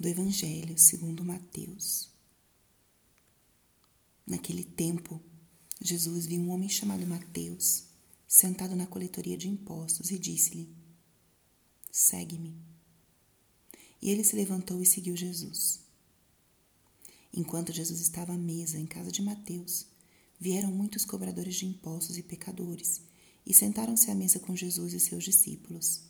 do Evangelho segundo Mateus. Naquele tempo, Jesus viu um homem chamado Mateus sentado na coletoria de impostos e disse-lhe: Segue-me. E ele se levantou e seguiu Jesus. Enquanto Jesus estava à mesa em casa de Mateus, vieram muitos cobradores de impostos e pecadores e sentaram-se à mesa com Jesus e seus discípulos.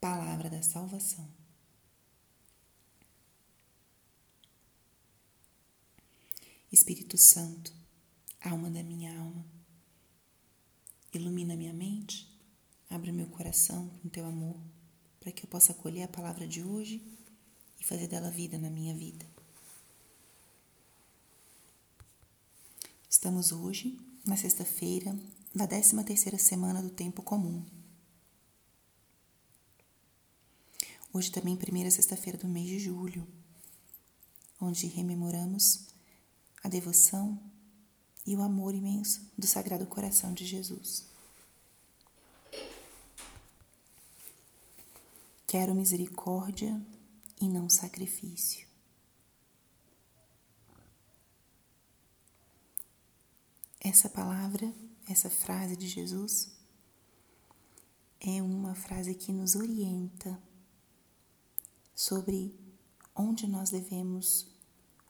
Palavra da salvação. Espírito Santo, alma da minha alma, ilumina minha mente, abre meu coração com teu amor, para que eu possa acolher a palavra de hoje e fazer dela vida na minha vida. Estamos hoje na sexta-feira da 13 terceira semana do tempo comum. Hoje também primeira sexta-feira do mês de julho, onde rememoramos a devoção e o amor imenso do Sagrado Coração de Jesus. Quero misericórdia e não sacrifício. Essa palavra, essa frase de Jesus, é uma frase que nos orienta sobre onde nós devemos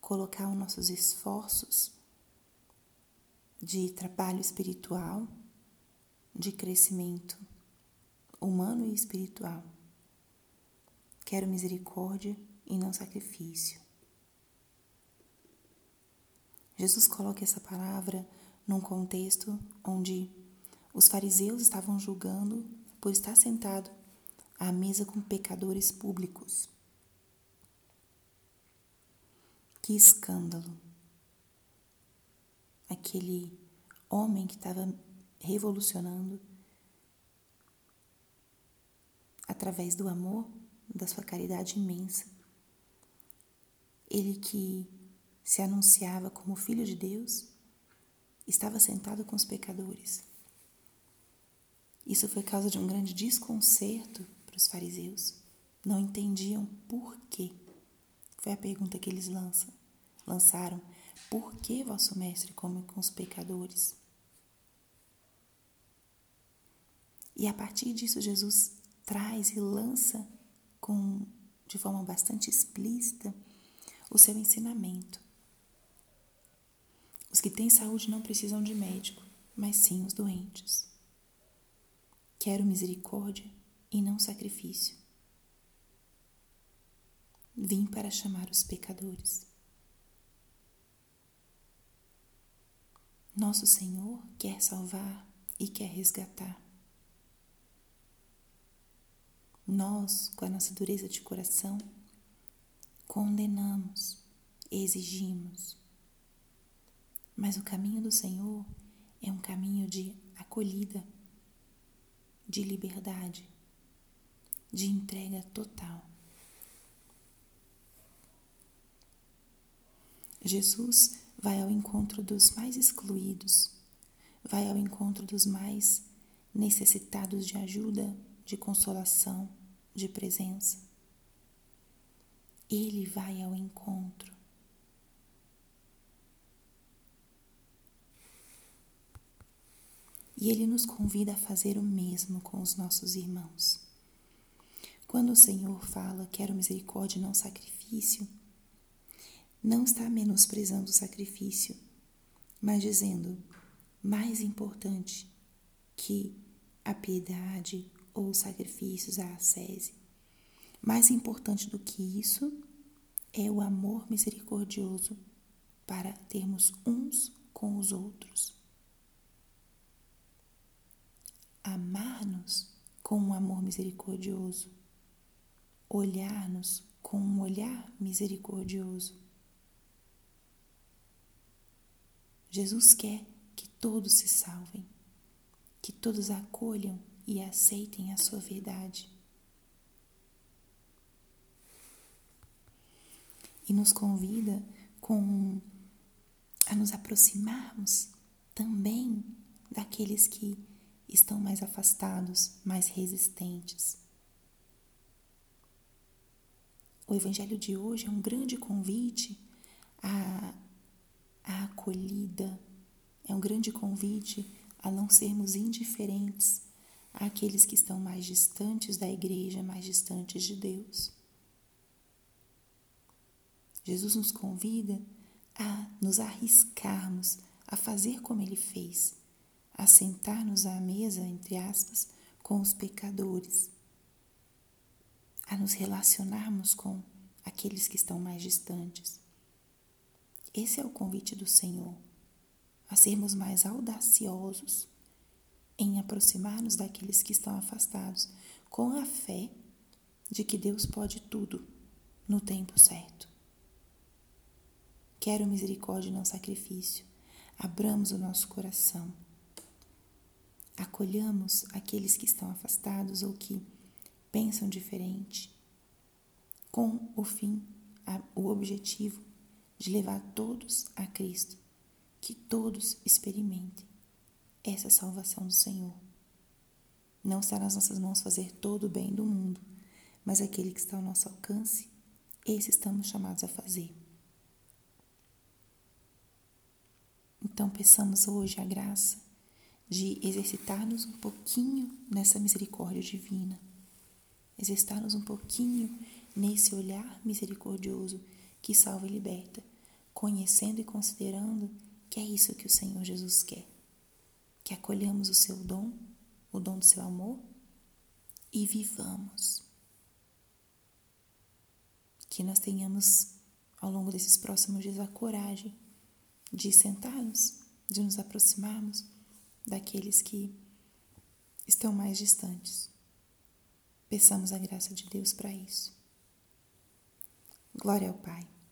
colocar os nossos esforços de trabalho espiritual, de crescimento humano e espiritual. Quero misericórdia e não sacrifício. Jesus coloca essa palavra num contexto onde os fariseus estavam julgando por estar sentado à mesa com pecadores públicos. Que escândalo! Aquele homem que estava revolucionando através do amor, da sua caridade imensa. Ele que se anunciava como filho de Deus, estava sentado com os pecadores. Isso foi causa de um grande desconcerto para os fariseus. Não entendiam por quê. Foi a pergunta que eles lançam, lançaram. Por que vosso mestre come com os pecadores? E a partir disso, Jesus traz e lança com, de forma bastante explícita o seu ensinamento. Os que têm saúde não precisam de médico, mas sim os doentes. Quero misericórdia e não sacrifício. Vim para chamar os pecadores. Nosso Senhor quer salvar e quer resgatar. Nós, com a nossa dureza de coração, condenamos, exigimos. Mas o caminho do Senhor é um caminho de acolhida, de liberdade, de entrega total. Jesus vai ao encontro dos mais excluídos, vai ao encontro dos mais necessitados de ajuda, de consolação, de presença. Ele vai ao encontro. E ele nos convida a fazer o mesmo com os nossos irmãos. Quando o Senhor fala, quero misericórdia e não sacrifício, não está menosprezando o sacrifício, mas dizendo mais importante que a piedade ou os sacrifícios, a ascese. Mais importante do que isso é o amor misericordioso para termos uns com os outros. Amar-nos com um amor misericordioso, olhar-nos com um olhar misericordioso. Jesus quer que todos se salvem, que todos acolham e aceitem a sua verdade. E nos convida com a nos aproximarmos também daqueles que estão mais afastados, mais resistentes. O Evangelho de hoje é um grande convite a, a acolhida, é um grande convite a não sermos indiferentes àqueles que estão mais distantes da igreja, mais distantes de Deus. Jesus nos convida a nos arriscarmos a fazer como ele fez, a sentar-nos à mesa, entre aspas, com os pecadores, a nos relacionarmos com aqueles que estão mais distantes. Esse é o convite do Senhor, a sermos mais audaciosos em aproximar-nos daqueles que estão afastados, com a fé de que Deus pode tudo no tempo certo. Quero misericórdia e não sacrifício. Abramos o nosso coração. Acolhamos aqueles que estão afastados ou que pensam diferente, com o fim, o objetivo de levar todos a Cristo, que todos experimentem essa salvação do Senhor. Não está nas nossas mãos fazer todo o bem do mundo, mas aquele que está ao nosso alcance, esse estamos chamados a fazer. Então, peçamos hoje a graça de exercitar-nos um pouquinho nessa misericórdia divina, exercitar-nos um pouquinho nesse olhar misericordioso que salva e liberta, conhecendo e considerando que é isso que o Senhor Jesus quer. Que acolhamos o seu dom, o dom do seu amor e vivamos. Que nós tenhamos ao longo desses próximos dias a coragem de sentarmos, de nos aproximarmos daqueles que estão mais distantes. Peçamos a graça de Deus para isso. Glória ao Pai,